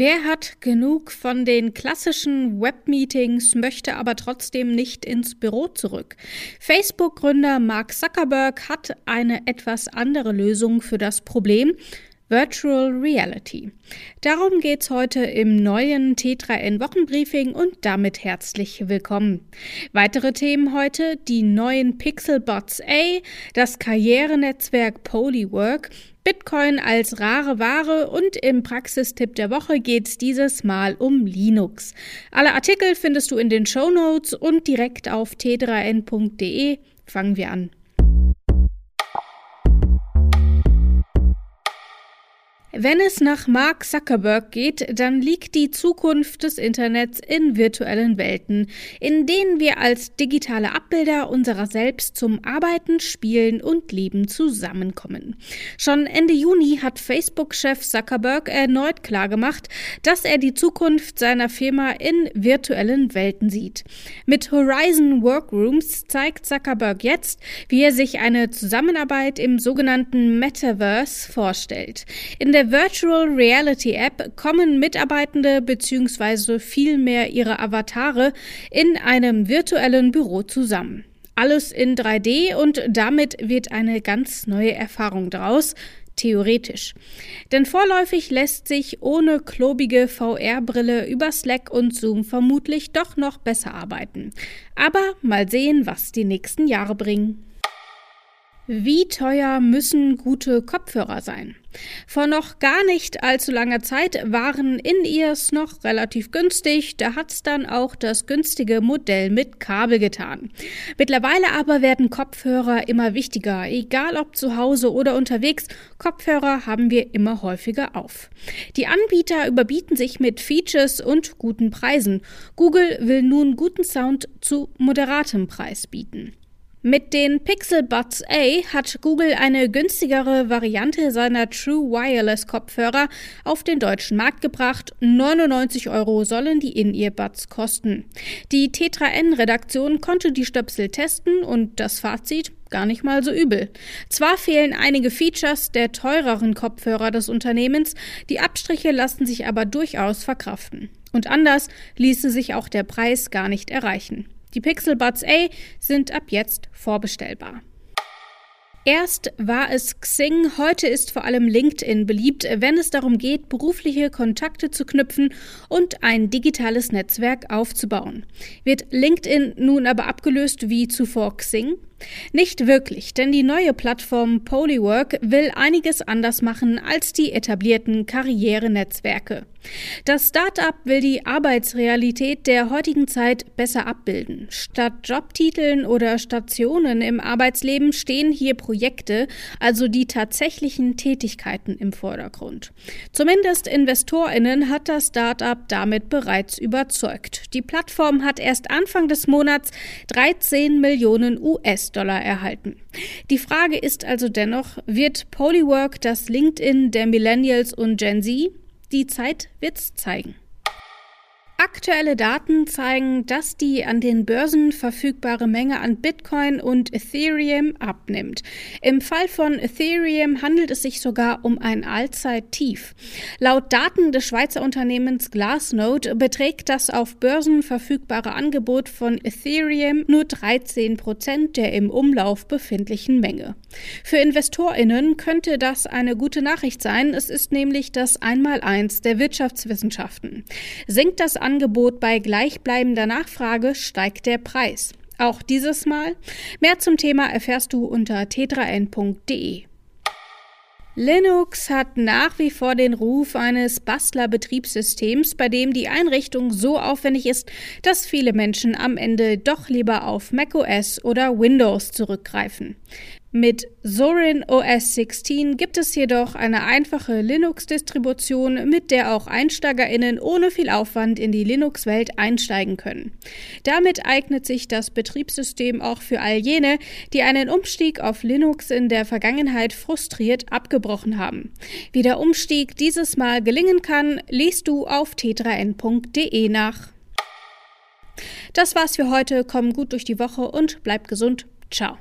Wer hat genug von den klassischen Webmeetings, möchte aber trotzdem nicht ins Büro zurück? Facebook-Gründer Mark Zuckerberg hat eine etwas andere Lösung für das Problem. Virtual Reality. Darum geht's heute im neuen T3N Wochenbriefing und damit herzlich willkommen. Weitere Themen heute, die neuen Pixelbots A, das Karrierenetzwerk Polywork, Bitcoin als rare Ware und im Praxistipp der Woche geht's dieses Mal um Linux. Alle Artikel findest du in den Show Notes und direkt auf t3n.de. Fangen wir an. Wenn es nach Mark Zuckerberg geht, dann liegt die Zukunft des Internets in virtuellen Welten, in denen wir als digitale Abbilder unserer selbst zum Arbeiten, Spielen und Leben zusammenkommen. Schon Ende Juni hat Facebook-Chef Zuckerberg erneut klargemacht, dass er die Zukunft seiner Firma in virtuellen Welten sieht. Mit Horizon Workrooms zeigt Zuckerberg jetzt, wie er sich eine Zusammenarbeit im sogenannten Metaverse vorstellt. In der Virtual Reality App kommen Mitarbeitende bzw. vielmehr ihre Avatare in einem virtuellen Büro zusammen. Alles in 3D und damit wird eine ganz neue Erfahrung draus, theoretisch. Denn vorläufig lässt sich ohne klobige VR-Brille über Slack und Zoom vermutlich doch noch besser arbeiten. Aber mal sehen, was die nächsten Jahre bringen. Wie teuer müssen gute Kopfhörer sein? Vor noch gar nicht allzu langer Zeit waren In-Ears noch relativ günstig, da hat's dann auch das günstige Modell mit Kabel getan. Mittlerweile aber werden Kopfhörer immer wichtiger, egal ob zu Hause oder unterwegs, Kopfhörer haben wir immer häufiger auf. Die Anbieter überbieten sich mit Features und guten Preisen. Google will nun guten Sound zu moderatem Preis bieten. Mit den Pixel Buds A hat Google eine günstigere Variante seiner True Wireless Kopfhörer auf den deutschen Markt gebracht. 99 Euro sollen die In-Ear-Buds kosten. Die Tetra N-Redaktion konnte die Stöpsel testen und das Fazit gar nicht mal so übel. Zwar fehlen einige Features der teureren Kopfhörer des Unternehmens, die Abstriche lassen sich aber durchaus verkraften. Und anders ließe sich auch der Preis gar nicht erreichen. Die Pixel Buds A sind ab jetzt vorbestellbar. Erst war es Xing, heute ist vor allem LinkedIn beliebt, wenn es darum geht, berufliche Kontakte zu knüpfen und ein digitales Netzwerk aufzubauen. Wird LinkedIn nun aber abgelöst wie zuvor Xing? Nicht wirklich, denn die neue Plattform Polywork will einiges anders machen als die etablierten Karrierenetzwerke. Das Startup will die Arbeitsrealität der heutigen Zeit besser abbilden. Statt Jobtiteln oder Stationen im Arbeitsleben stehen hier Projekte, also die tatsächlichen Tätigkeiten im Vordergrund. Zumindest Investorinnen hat das Startup damit bereits überzeugt. Die Plattform hat erst Anfang des Monats 13 Millionen US US-Dollar erhalten. Die Frage ist also dennoch, wird Polywork das LinkedIn der Millennials und Gen Z? Die Zeit wird's zeigen. Aktuelle Daten zeigen, dass die an den Börsen verfügbare Menge an Bitcoin und Ethereum abnimmt. Im Fall von Ethereum handelt es sich sogar um ein Allzeittief. Laut Daten des Schweizer Unternehmens Glassnode beträgt das auf Börsen verfügbare Angebot von Ethereum nur 13 Prozent der im Umlauf befindlichen Menge. Für InvestorInnen könnte das eine gute Nachricht sein. Es ist nämlich das Einmaleins der Wirtschaftswissenschaften. Sinkt das Angebot bei gleichbleibender Nachfrage steigt der Preis. Auch dieses Mal. Mehr zum Thema erfährst du unter tetraN.de. Linux hat nach wie vor den Ruf eines Bastler-Betriebssystems, bei dem die Einrichtung so aufwendig ist, dass viele Menschen am Ende doch lieber auf macOS oder Windows zurückgreifen. Mit Zorin OS 16 gibt es jedoch eine einfache Linux-Distribution, mit der auch EinsteigerInnen ohne viel Aufwand in die Linux-Welt einsteigen können. Damit eignet sich das Betriebssystem auch für all jene, die einen Umstieg auf Linux in der Vergangenheit frustriert abgebrochen haben. Wie der Umstieg dieses Mal gelingen kann, liest du auf tetraN.de nach. Das war's für heute. Komm gut durch die Woche und bleib gesund. Ciao.